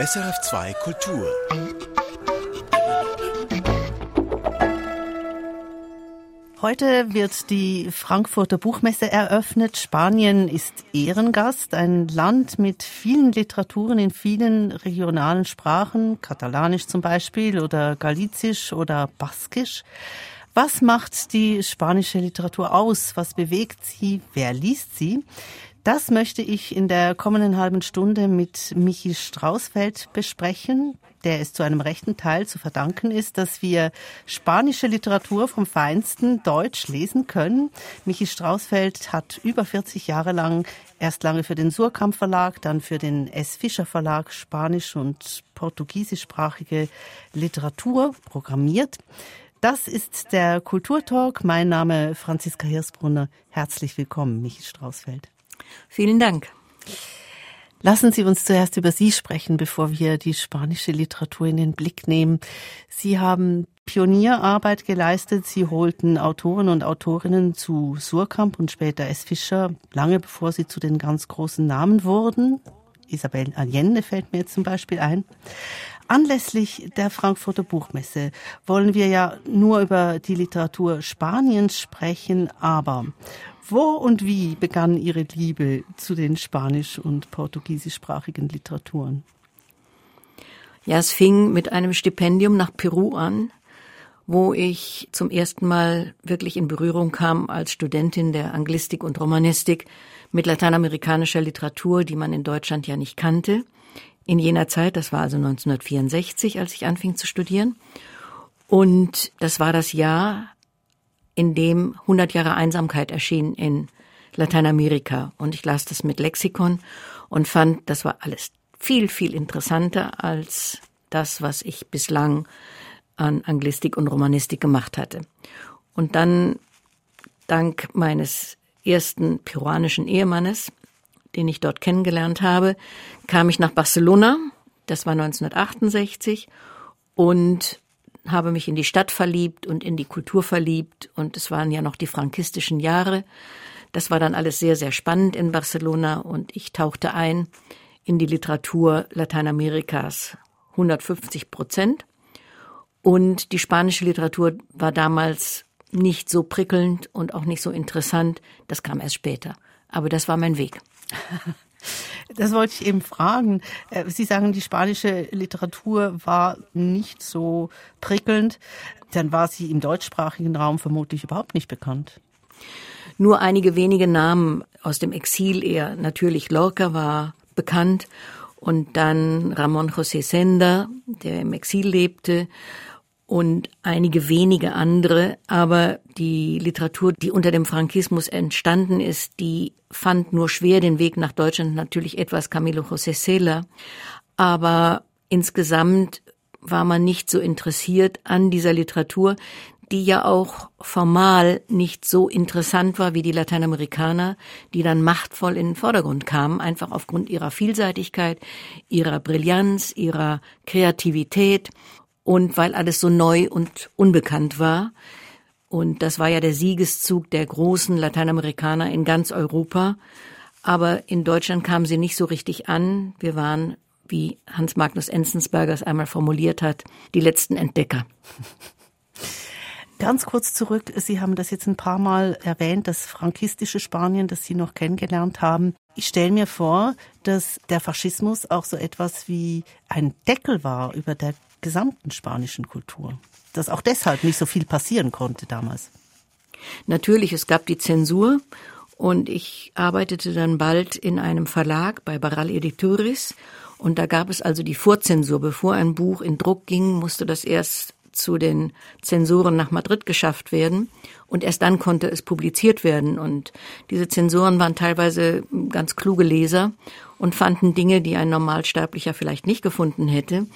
SRF2 Kultur. Heute wird die Frankfurter Buchmesse eröffnet. Spanien ist Ehrengast, ein Land mit vielen Literaturen in vielen regionalen Sprachen, katalanisch zum Beispiel oder galizisch oder baskisch. Was macht die spanische Literatur aus? Was bewegt sie? Wer liest sie? Das möchte ich in der kommenden halben Stunde mit Michi Straußfeld besprechen, der es zu einem rechten Teil zu verdanken ist, dass wir spanische Literatur vom Feinsten Deutsch lesen können. Michi Straußfeld hat über 40 Jahre lang erst lange für den Surkamp Verlag, dann für den S. Fischer Verlag spanisch und portugiesischsprachige Literatur programmiert. Das ist der Kulturtalk. Mein Name Franziska Hirsbrunner. Herzlich willkommen, Michi Straußfeld. Vielen Dank. Lassen Sie uns zuerst über Sie sprechen, bevor wir die spanische Literatur in den Blick nehmen. Sie haben Pionierarbeit geleistet. Sie holten Autoren und Autorinnen zu Surkamp und später S. Fischer, lange bevor sie zu den ganz großen Namen wurden. Isabel Allende fällt mir jetzt zum Beispiel ein. Anlässlich der Frankfurter Buchmesse wollen wir ja nur über die Literatur Spaniens sprechen, aber wo und wie begann Ihre Liebe zu den spanisch- und portugiesischsprachigen Literaturen? Ja, es fing mit einem Stipendium nach Peru an, wo ich zum ersten Mal wirklich in Berührung kam als Studentin der Anglistik und Romanistik mit lateinamerikanischer Literatur, die man in Deutschland ja nicht kannte. In jener Zeit, das war also 1964, als ich anfing zu studieren. Und das war das Jahr, in dem 100 Jahre Einsamkeit erschien in Lateinamerika. Und ich las das mit Lexikon und fand, das war alles viel, viel interessanter als das, was ich bislang an Anglistik und Romanistik gemacht hatte. Und dann, dank meines ersten peruanischen Ehemannes, den ich dort kennengelernt habe, kam ich nach Barcelona. Das war 1968 und habe mich in die Stadt verliebt und in die Kultur verliebt und es waren ja noch die frankistischen Jahre. Das war dann alles sehr, sehr spannend in Barcelona und ich tauchte ein in die Literatur Lateinamerikas 150 Prozent. Und die spanische Literatur war damals nicht so prickelnd und auch nicht so interessant. Das kam erst später. Aber das war mein Weg. Das wollte ich eben fragen. Äh, Sie sagen, die spanische Literatur war nicht so prickelnd. Dann war sie im deutschsprachigen Raum vermutlich überhaupt nicht bekannt. Nur einige wenige Namen aus dem Exil eher. Natürlich Lorca war bekannt und dann Ramon José Senda, der im Exil lebte und einige wenige andere, aber die Literatur, die unter dem Frankismus entstanden ist, die fand nur schwer den Weg nach Deutschland, natürlich etwas Camilo José Cela, aber insgesamt war man nicht so interessiert an dieser Literatur, die ja auch formal nicht so interessant war wie die Lateinamerikaner, die dann machtvoll in den Vordergrund kamen, einfach aufgrund ihrer Vielseitigkeit, ihrer Brillanz, ihrer Kreativität und weil alles so neu und unbekannt war. Und das war ja der Siegeszug der großen Lateinamerikaner in ganz Europa. Aber in Deutschland kamen sie nicht so richtig an. Wir waren, wie Hans Magnus Enzensberger es einmal formuliert hat, die letzten Entdecker. Ganz kurz zurück, Sie haben das jetzt ein paar Mal erwähnt, das frankistische Spanien, das Sie noch kennengelernt haben. Ich stelle mir vor, dass der Faschismus auch so etwas wie ein Deckel war über der gesamten spanischen Kultur. Dass auch deshalb nicht so viel passieren konnte damals. Natürlich, es gab die Zensur und ich arbeitete dann bald in einem Verlag bei Barral Editores und da gab es also die Vorzensur. Bevor ein Buch in Druck ging, musste das erst zu den Zensoren nach Madrid geschafft werden und erst dann konnte es publiziert werden. Und diese Zensoren waren teilweise ganz kluge Leser und fanden Dinge, die ein Normalsterblicher vielleicht nicht gefunden hätte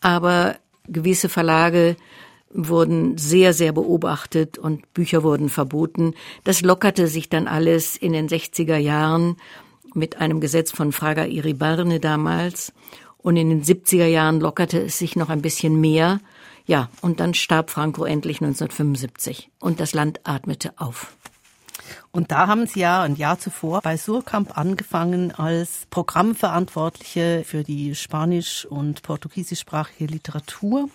aber gewisse Verlage wurden sehr, sehr beobachtet und Bücher wurden verboten. Das lockerte sich dann alles in den 60er Jahren mit einem Gesetz von Fraga Iribarne damals. Und in den 70er Jahren lockerte es sich noch ein bisschen mehr. Ja, und dann starb Franco endlich 1975 und das Land atmete auf. Und da haben Sie ja ein Jahr zuvor bei Surkamp angefangen als Programmverantwortliche für die spanisch- und portugiesischsprachige Literatur.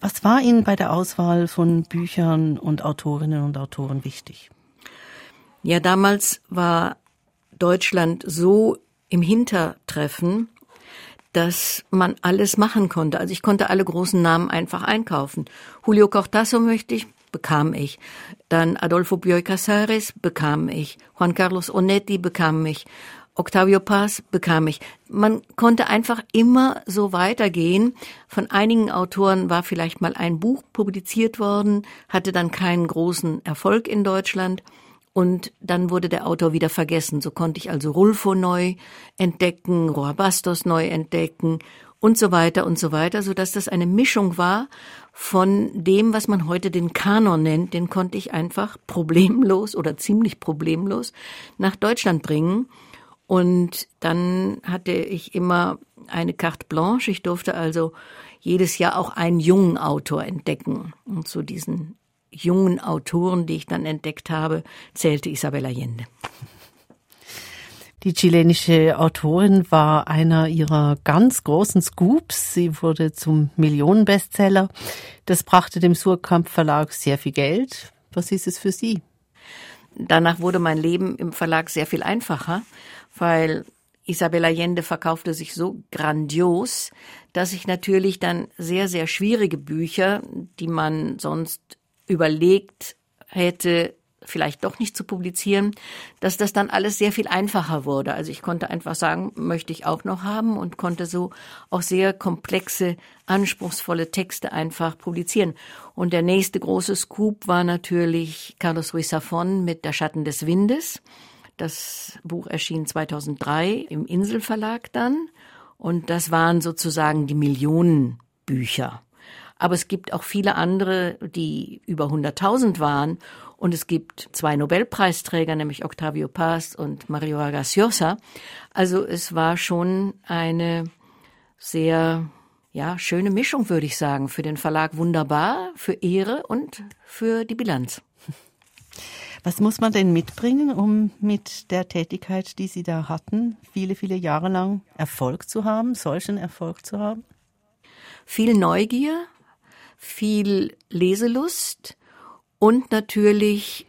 Was war Ihnen bei der Auswahl von Büchern und Autorinnen und Autoren wichtig? Ja, damals war Deutschland so im Hintertreffen, dass man alles machen konnte. Also ich konnte alle großen Namen einfach einkaufen. Julio Cortazo möchte ich, bekam ich. Dann Adolfo Bioy Casares bekam ich. Juan Carlos Onetti bekam ich. Octavio Paz bekam ich. Man konnte einfach immer so weitergehen. Von einigen Autoren war vielleicht mal ein Buch publiziert worden, hatte dann keinen großen Erfolg in Deutschland. Und dann wurde der Autor wieder vergessen. So konnte ich also Rulfo neu entdecken, Roa Bastos neu entdecken und so weiter und so weiter, so dass das eine Mischung war von dem, was man heute den Kanon nennt. Den konnte ich einfach problemlos oder ziemlich problemlos nach Deutschland bringen. Und dann hatte ich immer eine carte blanche. Ich durfte also jedes Jahr auch einen jungen Autor entdecken. Und zu diesen jungen Autoren, die ich dann entdeckt habe, zählte Isabel Allende. Die chilenische Autorin war einer ihrer ganz großen Scoops. Sie wurde zum Millionenbestseller. Das brachte dem Surkamp Verlag sehr viel Geld. Was ist es für Sie? Danach wurde mein Leben im Verlag sehr viel einfacher, weil Isabel Allende verkaufte sich so grandios, dass ich natürlich dann sehr, sehr schwierige Bücher, die man sonst überlegt hätte, vielleicht doch nicht zu publizieren, dass das dann alles sehr viel einfacher wurde. Also ich konnte einfach sagen, möchte ich auch noch haben und konnte so auch sehr komplexe, anspruchsvolle Texte einfach publizieren. Und der nächste große Scoop war natürlich Carlos Ruiz Zafón mit Der Schatten des Windes. Das Buch erschien 2003 im Inselverlag dann. Und das waren sozusagen die Millionenbücher. Aber es gibt auch viele andere, die über 100.000 waren. Und es gibt zwei Nobelpreisträger, nämlich Octavio Paz und Mario Vargas Llosa. Also es war schon eine sehr ja, schöne Mischung, würde ich sagen. Für den Verlag wunderbar, für Ehre und für die Bilanz. Was muss man denn mitbringen, um mit der Tätigkeit, die Sie da hatten, viele, viele Jahre lang Erfolg zu haben, solchen Erfolg zu haben? Viel Neugier, viel Leselust und natürlich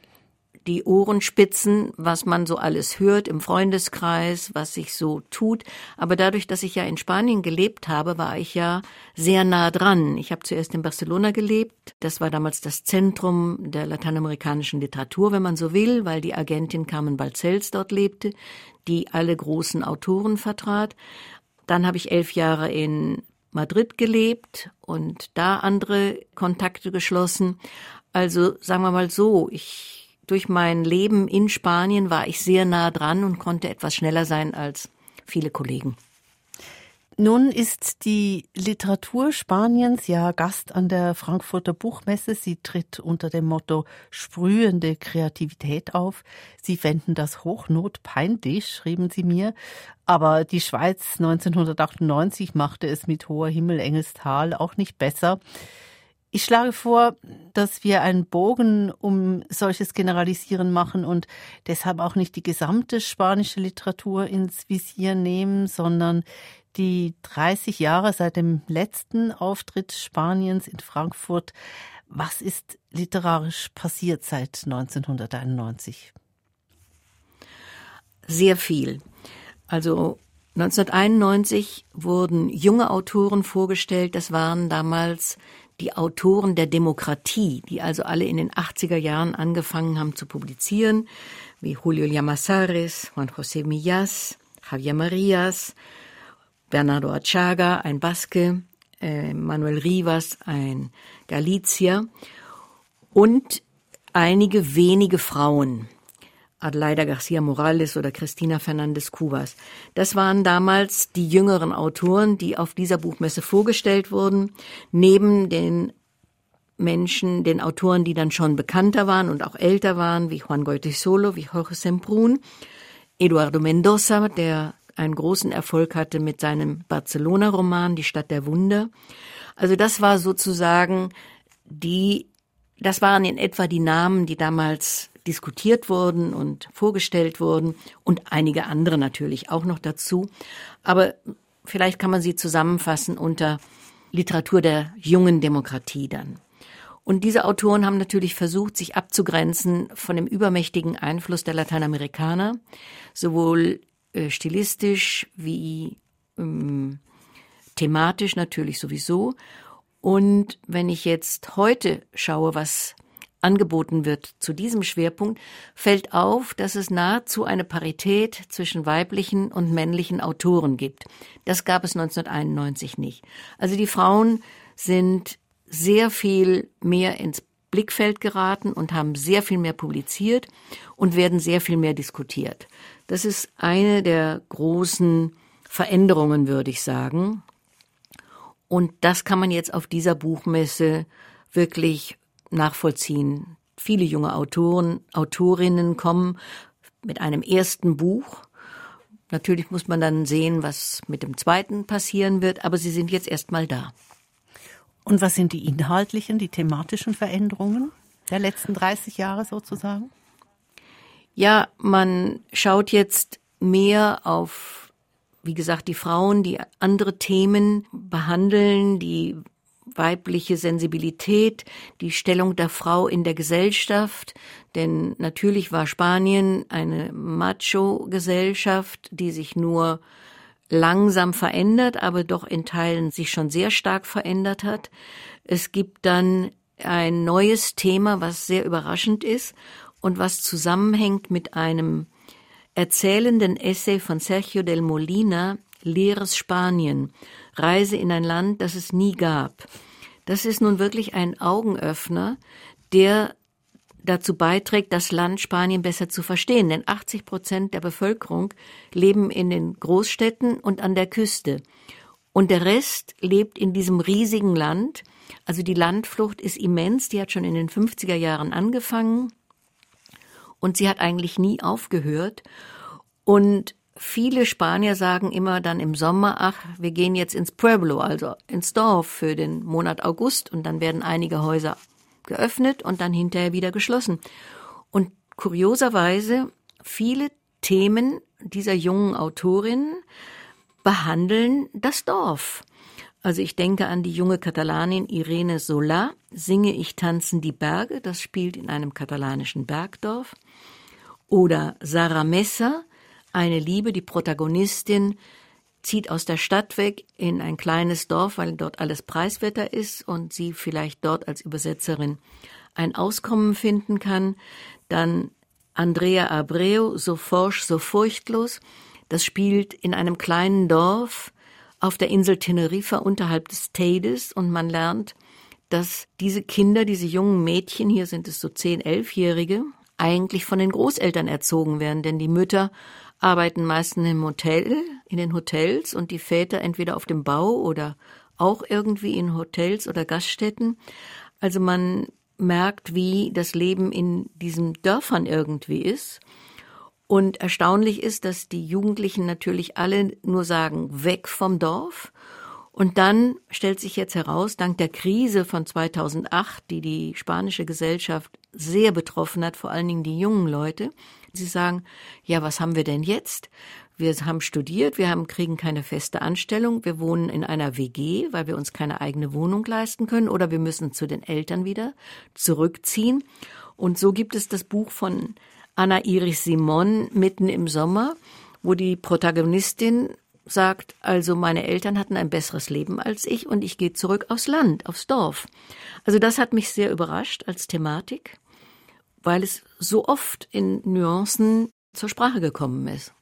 die Ohrenspitzen, was man so alles hört im Freundeskreis, was sich so tut. Aber dadurch, dass ich ja in Spanien gelebt habe, war ich ja sehr nah dran. Ich habe zuerst in Barcelona gelebt. Das war damals das Zentrum der lateinamerikanischen Literatur, wenn man so will, weil die Agentin Carmen Balcells dort lebte, die alle großen Autoren vertrat. Dann habe ich elf Jahre in Madrid gelebt und da andere Kontakte geschlossen. Also sagen wir mal so, ich durch mein Leben in Spanien war ich sehr nah dran und konnte etwas schneller sein als viele Kollegen. Nun ist die Literatur Spaniens ja Gast an der Frankfurter Buchmesse. Sie tritt unter dem Motto sprühende Kreativität auf. Sie fänden das hochnotpeinlich, schrieben sie mir. Aber die Schweiz 1998 machte es mit hoher Himmel Engelstal auch nicht besser. Ich schlage vor, dass wir einen Bogen um solches Generalisieren machen und deshalb auch nicht die gesamte spanische Literatur ins Visier nehmen, sondern die 30 Jahre seit dem letzten Auftritt Spaniens in Frankfurt. Was ist literarisch passiert seit 1991? Sehr viel. Also 1991 wurden junge Autoren vorgestellt. Das waren damals die Autoren der Demokratie, die also alle in den 80er Jahren angefangen haben zu publizieren, wie Julio Llamazares, Juan José Millas, Javier Marias, Bernardo Achaga, ein Baske, äh, Manuel Rivas, ein Galizier und einige wenige Frauen. Adelaida Garcia Morales oder Cristina Fernandez Cubas. Das waren damals die jüngeren Autoren, die auf dieser Buchmesse vorgestellt wurden, neben den Menschen, den Autoren, die dann schon bekannter waren und auch älter waren, wie Juan Goytisolo, wie Jorge Semprún, Eduardo Mendoza, der einen großen Erfolg hatte mit seinem Barcelona-Roman Die Stadt der Wunder. Also das war sozusagen die, das waren in etwa die Namen, die damals diskutiert wurden und vorgestellt wurden und einige andere natürlich auch noch dazu. Aber vielleicht kann man sie zusammenfassen unter Literatur der jungen Demokratie dann. Und diese Autoren haben natürlich versucht, sich abzugrenzen von dem übermächtigen Einfluss der Lateinamerikaner, sowohl äh, stilistisch wie ähm, thematisch natürlich sowieso. Und wenn ich jetzt heute schaue, was angeboten wird zu diesem Schwerpunkt, fällt auf, dass es nahezu eine Parität zwischen weiblichen und männlichen Autoren gibt. Das gab es 1991 nicht. Also die Frauen sind sehr viel mehr ins Blickfeld geraten und haben sehr viel mehr publiziert und werden sehr viel mehr diskutiert. Das ist eine der großen Veränderungen, würde ich sagen. Und das kann man jetzt auf dieser Buchmesse wirklich nachvollziehen. Viele junge Autoren, Autorinnen kommen mit einem ersten Buch. Natürlich muss man dann sehen, was mit dem zweiten passieren wird, aber sie sind jetzt erstmal da. Und was sind die inhaltlichen, die thematischen Veränderungen der letzten 30 Jahre sozusagen? Ja, man schaut jetzt mehr auf wie gesagt, die Frauen, die andere Themen behandeln, die weibliche Sensibilität, die Stellung der Frau in der Gesellschaft, denn natürlich war Spanien eine Macho-Gesellschaft, die sich nur langsam verändert, aber doch in Teilen sich schon sehr stark verändert hat. Es gibt dann ein neues Thema, was sehr überraschend ist und was zusammenhängt mit einem erzählenden Essay von Sergio del Molina, Leeres Spanien, Reise in ein Land, das es nie gab. Das ist nun wirklich ein Augenöffner, der dazu beiträgt, das Land Spanien besser zu verstehen. Denn 80 Prozent der Bevölkerung leben in den Großstädten und an der Küste. Und der Rest lebt in diesem riesigen Land. Also die Landflucht ist immens. Die hat schon in den 50er Jahren angefangen und sie hat eigentlich nie aufgehört. Und viele Spanier sagen immer dann im Sommer, ach, wir gehen jetzt ins Pueblo, also ins Dorf für den Monat August und dann werden einige Häuser geöffnet und dann hinterher wieder geschlossen. Und kurioserweise viele Themen dieser jungen Autorin behandeln das Dorf. Also ich denke an die junge Katalanin Irene Solá, Singe ich tanzen die Berge, das spielt in einem katalanischen Bergdorf. Oder Sarah Messer, eine Liebe, die Protagonistin zieht aus der Stadt weg in ein kleines Dorf, weil dort alles preiswerter ist und sie vielleicht dort als Übersetzerin ein Auskommen finden kann. Dann Andrea Abreu, so forsch, so furchtlos. Das spielt in einem kleinen Dorf auf der Insel Teneriffa unterhalb des Teides und man lernt, dass diese Kinder, diese jungen Mädchen, hier sind es so zehn, elfjährige, eigentlich von den Großeltern erzogen werden, denn die Mütter arbeiten meistens im Hotel, in den Hotels und die Väter entweder auf dem Bau oder auch irgendwie in Hotels oder Gaststätten. Also man merkt, wie das Leben in diesen Dörfern irgendwie ist. Und erstaunlich ist, dass die Jugendlichen natürlich alle nur sagen, weg vom Dorf. Und dann stellt sich jetzt heraus, dank der Krise von 2008, die die spanische Gesellschaft sehr betroffen hat, vor allen Dingen die jungen Leute, sie sagen, ja, was haben wir denn jetzt? Wir haben studiert, wir haben, kriegen keine feste Anstellung, wir wohnen in einer WG, weil wir uns keine eigene Wohnung leisten können oder wir müssen zu den Eltern wieder zurückziehen. Und so gibt es das Buch von Anna Iris Simon mitten im Sommer, wo die Protagonistin sagt, also meine Eltern hatten ein besseres Leben als ich und ich gehe zurück aufs Land, aufs Dorf. Also das hat mich sehr überrascht als Thematik, weil es so oft in Nuancen zur Sprache gekommen ist.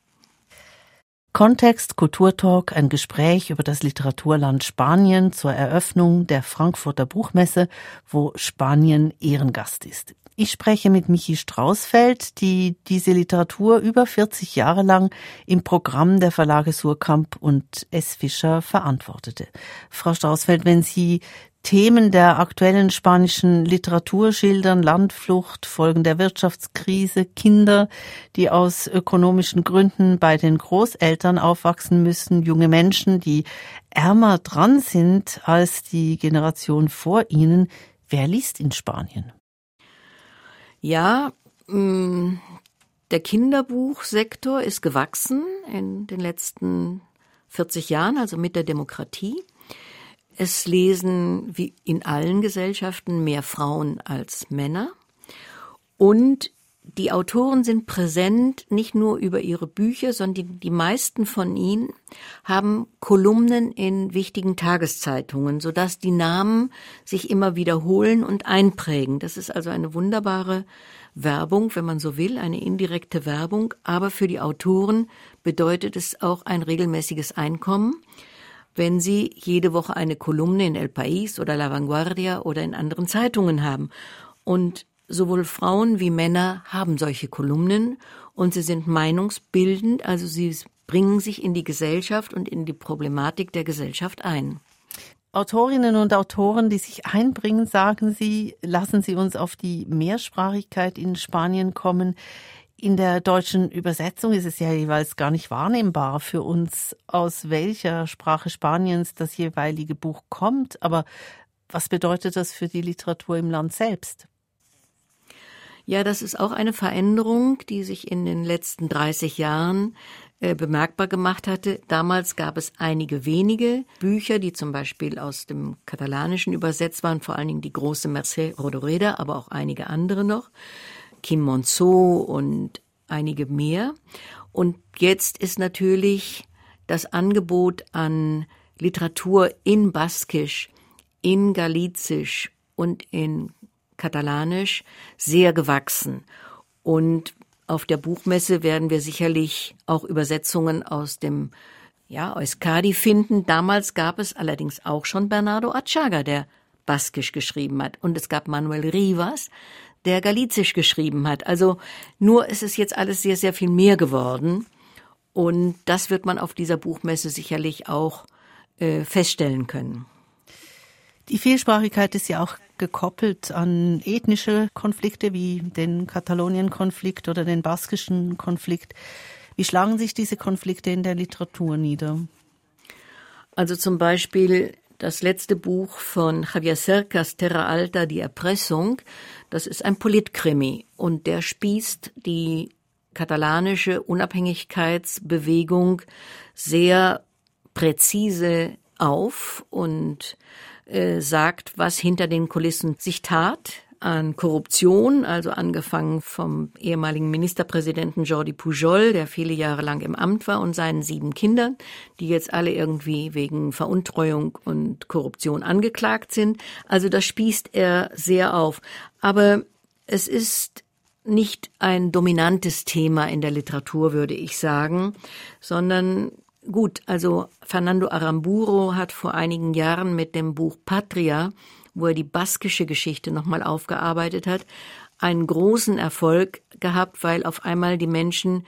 Kontext Kulturtalk, ein Gespräch über das Literaturland Spanien zur Eröffnung der Frankfurter Buchmesse, wo Spanien Ehrengast ist. Ich spreche mit Michi Straußfeld, die diese Literatur über 40 Jahre lang im Programm der Verlage Surkamp und S. Fischer verantwortete. Frau Straußfeld, wenn Sie Themen der aktuellen spanischen Literatur schildern, Landflucht, Folgen der Wirtschaftskrise, Kinder, die aus ökonomischen Gründen bei den Großeltern aufwachsen müssen, junge Menschen, die ärmer dran sind als die Generation vor ihnen. Wer liest in Spanien? Ja, Mm, der Kinderbuchsektor ist gewachsen in den letzten 40 Jahren, also mit der Demokratie. Es lesen wie in allen Gesellschaften mehr Frauen als Männer. Und die Autoren sind präsent nicht nur über ihre Bücher, sondern die meisten von ihnen haben Kolumnen in wichtigen Tageszeitungen, sodass die Namen sich immer wiederholen und einprägen. Das ist also eine wunderbare Werbung, wenn man so will, eine indirekte Werbung, aber für die Autoren bedeutet es auch ein regelmäßiges Einkommen, wenn sie jede Woche eine Kolumne in El País oder La Vanguardia oder in anderen Zeitungen haben. Und sowohl Frauen wie Männer haben solche Kolumnen und sie sind meinungsbildend, also sie bringen sich in die Gesellschaft und in die Problematik der Gesellschaft ein. Autorinnen und Autoren, die sich einbringen, sagen Sie, lassen Sie uns auf die Mehrsprachigkeit in Spanien kommen. In der deutschen Übersetzung ist es ja jeweils gar nicht wahrnehmbar für uns, aus welcher Sprache Spaniens das jeweilige Buch kommt. Aber was bedeutet das für die Literatur im Land selbst? Ja, das ist auch eine Veränderung, die sich in den letzten 30 Jahren äh, bemerkbar gemacht hatte. Damals gab es einige wenige Bücher, die zum Beispiel aus dem Katalanischen übersetzt waren, vor allen Dingen die große Mercè Rodoreda, aber auch einige andere noch, Kim Monceau und einige mehr. Und jetzt ist natürlich das Angebot an Literatur in Baskisch, in Galizisch und in Katalanisch sehr gewachsen. Und auf der Buchmesse werden wir sicherlich auch Übersetzungen aus dem ja, Euskadi finden. Damals gab es allerdings auch schon Bernardo Achaga, der Baskisch geschrieben hat. Und es gab Manuel Rivas, der Galizisch geschrieben hat. Also nur ist es jetzt alles sehr, sehr viel mehr geworden. Und das wird man auf dieser Buchmesse sicherlich auch äh, feststellen können. Die Vielsprachigkeit ist ja auch gekoppelt an ethnische Konflikte wie den Katalonien-Konflikt oder den baskischen Konflikt. Wie schlagen sich diese Konflikte in der Literatur nieder? Also zum Beispiel das letzte Buch von Javier Cercas, Terra Alta, die Erpressung, das ist ein Politkrimi und der spießt die katalanische Unabhängigkeitsbewegung sehr präzise auf und äh, sagt, was hinter den Kulissen sich tat an Korruption, also angefangen vom ehemaligen Ministerpräsidenten Jordi Pujol, der viele Jahre lang im Amt war, und seinen sieben Kindern, die jetzt alle irgendwie wegen Veruntreuung und Korruption angeklagt sind. Also das spießt er sehr auf. Aber es ist nicht ein dominantes Thema in der Literatur, würde ich sagen, sondern Gut, also Fernando Aramburo hat vor einigen Jahren mit dem Buch Patria, wo er die baskische Geschichte nochmal aufgearbeitet hat, einen großen Erfolg gehabt, weil auf einmal die Menschen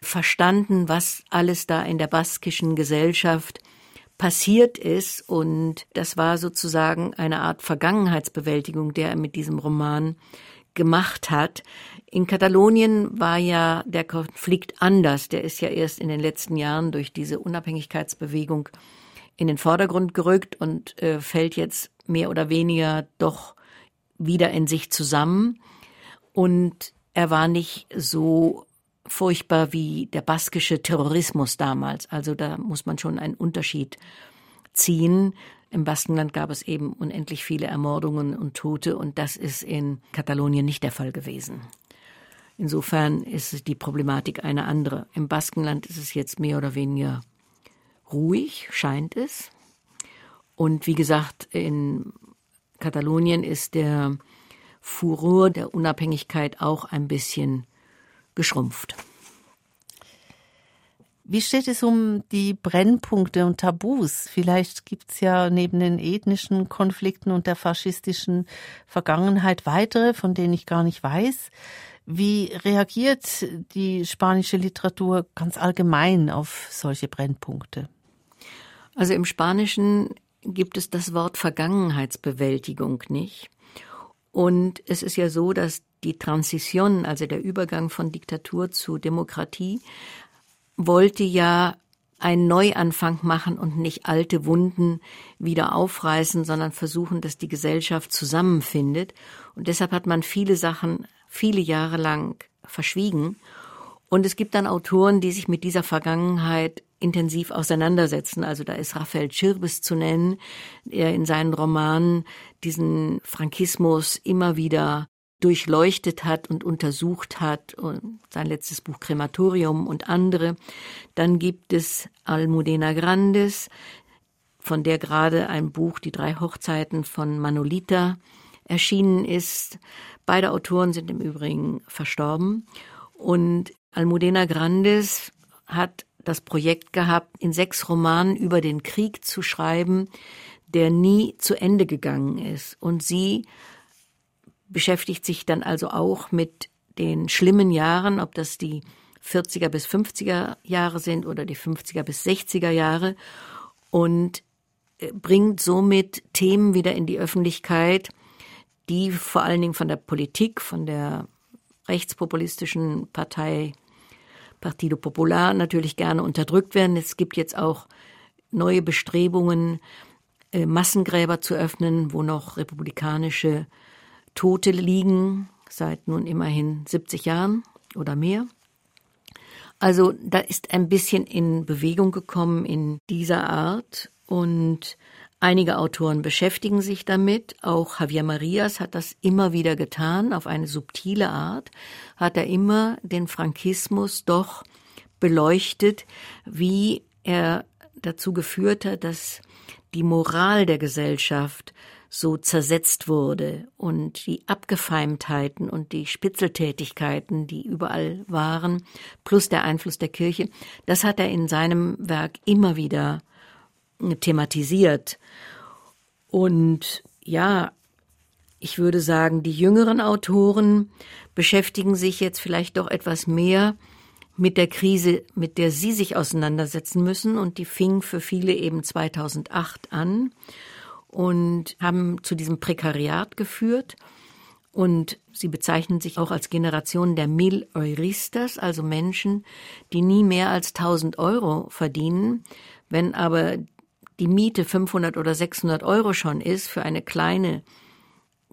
verstanden, was alles da in der baskischen Gesellschaft passiert ist. Und das war sozusagen eine Art Vergangenheitsbewältigung, der er mit diesem Roman gemacht hat. In Katalonien war ja der Konflikt anders. Der ist ja erst in den letzten Jahren durch diese Unabhängigkeitsbewegung in den Vordergrund gerückt und äh, fällt jetzt mehr oder weniger doch wieder in sich zusammen. Und er war nicht so furchtbar wie der baskische Terrorismus damals. Also da muss man schon einen Unterschied ziehen. Im Baskenland gab es eben unendlich viele Ermordungen und Tote und das ist in Katalonien nicht der Fall gewesen. Insofern ist die Problematik eine andere. Im Baskenland ist es jetzt mehr oder weniger ruhig, scheint es. Und wie gesagt, in Katalonien ist der Furor der Unabhängigkeit auch ein bisschen geschrumpft. Wie steht es um die Brennpunkte und Tabus? Vielleicht gibt es ja neben den ethnischen Konflikten und der faschistischen Vergangenheit weitere, von denen ich gar nicht weiß. Wie reagiert die spanische Literatur ganz allgemein auf solche Brennpunkte? Also im Spanischen gibt es das Wort Vergangenheitsbewältigung nicht. Und es ist ja so, dass die Transition, also der Übergang von Diktatur zu Demokratie, wollte ja einen Neuanfang machen und nicht alte Wunden wieder aufreißen, sondern versuchen, dass die Gesellschaft zusammenfindet. Und deshalb hat man viele Sachen viele Jahre lang verschwiegen. Und es gibt dann Autoren, die sich mit dieser Vergangenheit intensiv auseinandersetzen. Also da ist Raphael Chirbes zu nennen, der in seinen Romanen diesen Frankismus immer wieder durchleuchtet hat und untersucht hat, und sein letztes Buch Krematorium und andere. Dann gibt es Almudena Grandes, von der gerade ein Buch Die drei Hochzeiten von Manolita erschienen ist. Beide Autoren sind im Übrigen verstorben. Und Almudena Grandes hat das Projekt gehabt, in sechs Romanen über den Krieg zu schreiben, der nie zu Ende gegangen ist. Und sie beschäftigt sich dann also auch mit den schlimmen Jahren, ob das die 40er bis 50er Jahre sind oder die 50er bis 60er Jahre und äh, bringt somit Themen wieder in die Öffentlichkeit, die vor allen Dingen von der Politik, von der rechtspopulistischen Partei Partido Popular natürlich gerne unterdrückt werden. Es gibt jetzt auch neue Bestrebungen, äh, Massengräber zu öffnen, wo noch republikanische Tote liegen, seit nun immerhin 70 Jahren oder mehr. Also da ist ein bisschen in Bewegung gekommen in dieser Art und einige Autoren beschäftigen sich damit. Auch Javier Marias hat das immer wieder getan, auf eine subtile Art, hat er immer den Frankismus doch beleuchtet, wie er dazu geführt hat, dass die Moral der Gesellschaft so zersetzt wurde und die Abgefeimtheiten und die Spitzeltätigkeiten, die überall waren, plus der Einfluss der Kirche, das hat er in seinem Werk immer wieder thematisiert. Und ja, ich würde sagen, die jüngeren Autoren beschäftigen sich jetzt vielleicht doch etwas mehr mit der Krise, mit der sie sich auseinandersetzen müssen. Und die fing für viele eben 2008 an und haben zu diesem Prekariat geführt. Und sie bezeichnen sich auch als Generation der Mil Euristas, also Menschen, die nie mehr als 1000 Euro verdienen. Wenn aber die Miete 500 oder 600 Euro schon ist für eine kleine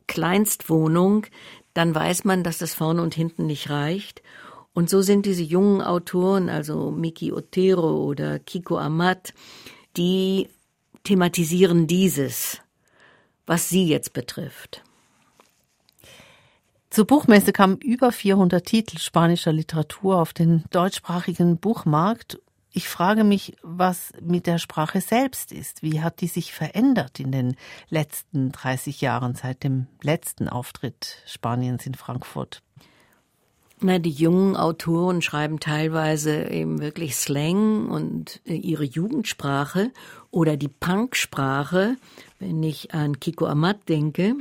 Kleinstwohnung, dann weiß man, dass das vorne und hinten nicht reicht. Und so sind diese jungen Autoren, also Miki Otero oder Kiko Amat, die thematisieren dieses, was sie jetzt betrifft. Zur Buchmesse kamen über 400 Titel spanischer Literatur auf den deutschsprachigen Buchmarkt. Ich frage mich, was mit der Sprache selbst ist. Wie hat die sich verändert in den letzten 30 Jahren seit dem letzten Auftritt Spaniens in Frankfurt? Na, die jungen Autoren schreiben teilweise eben wirklich Slang und äh, ihre Jugendsprache oder die Punksprache, wenn ich an Kiko Amat denke,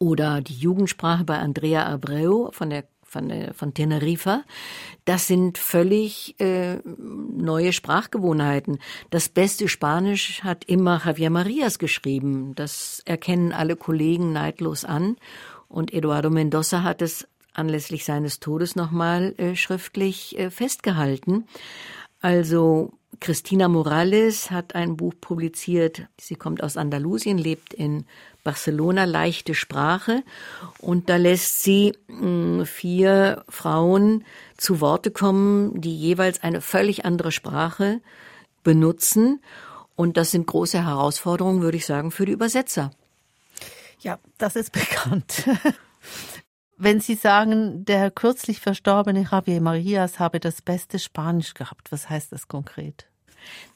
oder die Jugendsprache bei Andrea Abreu von der von, von Teneriffa, das sind völlig äh, neue Sprachgewohnheiten. Das beste Spanisch hat immer Javier Marias geschrieben. Das erkennen alle Kollegen neidlos an. Und Eduardo Mendoza hat es anlässlich seines Todes nochmal äh, schriftlich äh, festgehalten. Also Christina Morales hat ein Buch publiziert. Sie kommt aus Andalusien, lebt in Barcelona, leichte Sprache. Und da lässt sie mh, hm, vier Frauen zu Worte kommen, die jeweils eine völlig andere Sprache benutzen. Und das sind große Herausforderungen, würde ich sagen, für die Übersetzer. Ja, das ist bekannt. Wenn Sie sagen, der kürzlich verstorbene Javier Marias habe das beste Spanisch gehabt, was heißt das konkret?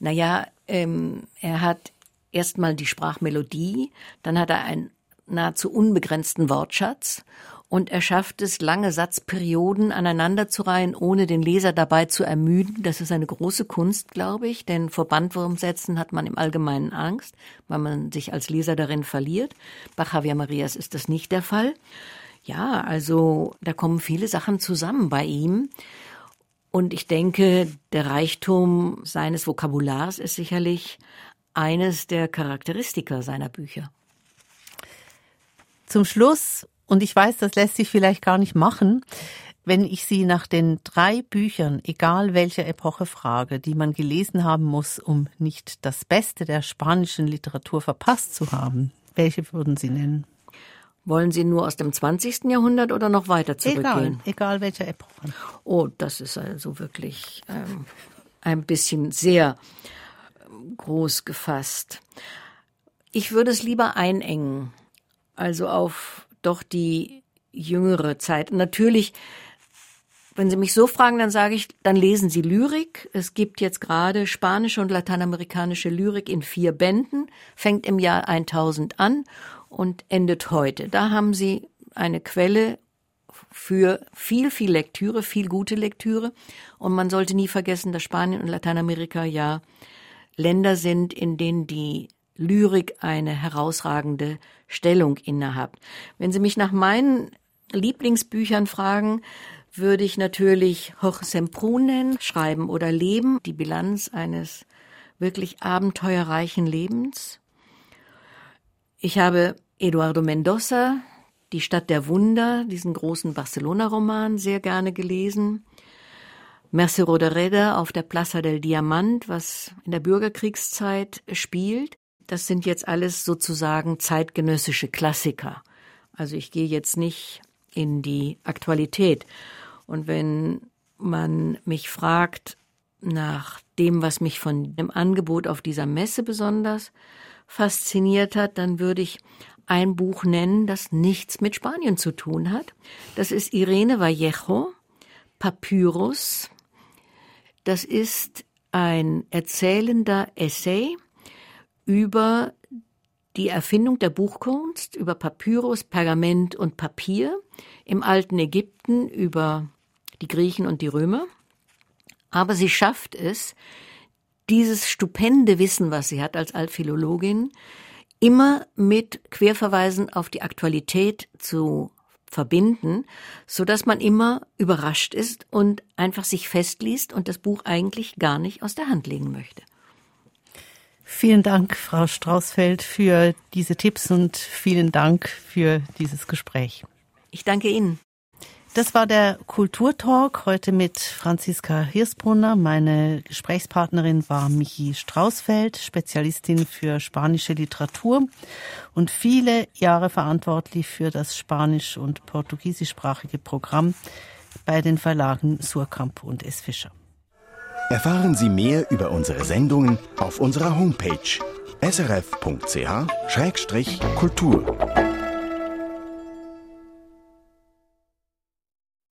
Naja, ähm, er hat erstmal die Sprachmelodie, dann hat er einen nahezu unbegrenzten Wortschatz und er schafft es, lange Satzperioden aneinanderzureihen, ohne den Leser dabei zu ermüden. Das ist eine große Kunst, glaube ich, denn vor Bandwurmsätzen hat man im Allgemeinen Angst, weil man sich als Leser darin verliert. Bei Javier Marias ist das nicht der Fall. Ja, also da kommen viele Sachen zusammen bei ihm. Und ich denke, der Reichtum seines Vokabulars ist sicherlich eines der Charakteristika seiner Bücher. Zum Schluss, und ich weiß, das lässt sich vielleicht gar nicht machen, wenn ich Sie nach den drei Büchern, egal welcher Epoche frage, die man gelesen haben muss, um nicht das Beste der spanischen Literatur verpasst zu haben, welche würden Sie nennen? Wollen Sie nur aus dem 20. Jahrhundert oder noch weiter zurückgehen? Egal, egal welche Epoche. Oh, das ist also wirklich ähm, ein bisschen sehr ähm, groß gefasst. Ich würde es lieber einengen, also auf doch die jüngere Zeit. Natürlich, wenn Sie mich so fragen, dann sage ich, dann lesen Sie Lyrik. Es gibt jetzt gerade spanische und lateinamerikanische Lyrik in vier Bänden, fängt im Jahr 1000 an und endet heute. Da haben Sie eine Quelle für viel, viel Lektüre, viel gute Lektüre. Und man sollte nie vergessen, dass Spanien und Lateinamerika ja Länder sind, in denen die Lyrik eine herausragende Stellung innehat. Wenn Sie mich nach meinen Lieblingsbüchern fragen, würde ich natürlich Hoch Semprunen schreiben oder Leben, die Bilanz eines wirklich abenteuerreichen Lebens. Ich habe Eduardo Mendoza, Die Stadt der Wunder, diesen großen Barcelona-Roman, sehr gerne gelesen. Merce Rodereda auf der Plaza del Diamant, was in der Bürgerkriegszeit spielt. Das sind jetzt alles sozusagen zeitgenössische Klassiker. Also ich gehe jetzt nicht in die Aktualität. Und wenn man mich fragt nach dem, was mich von dem Angebot auf dieser Messe besonders fasziniert hat, dann würde ich ein Buch nennen, das nichts mit Spanien zu tun hat. Das ist Irene Vallejo, Papyrus. Das ist ein erzählender Essay über die Erfindung der Buchkunst, über Papyrus, Pergament und Papier im alten Ägypten, über die Griechen und die Römer. Aber sie schafft es, dieses stupende Wissen, was sie hat als Altphilologin, immer mit Querverweisen auf die Aktualität zu verbinden, so dass man immer überrascht ist und einfach sich festliest und das Buch eigentlich gar nicht aus der Hand legen möchte. Vielen Dank, Frau Straußfeld, für diese Tipps und vielen Dank für dieses Gespräch. Ich danke Ihnen. Das war der Kulturtalk heute mit Franziska Hirsbrunner. Meine Gesprächspartnerin war Michi Straußfeld, Spezialistin für spanische Literatur und viele Jahre verantwortlich für das spanisch- und portugiesischsprachige Programm bei den Verlagen Surkamp und S. Fischer. Erfahren Sie mehr über unsere Sendungen auf unserer Homepage srf.ch-kultur.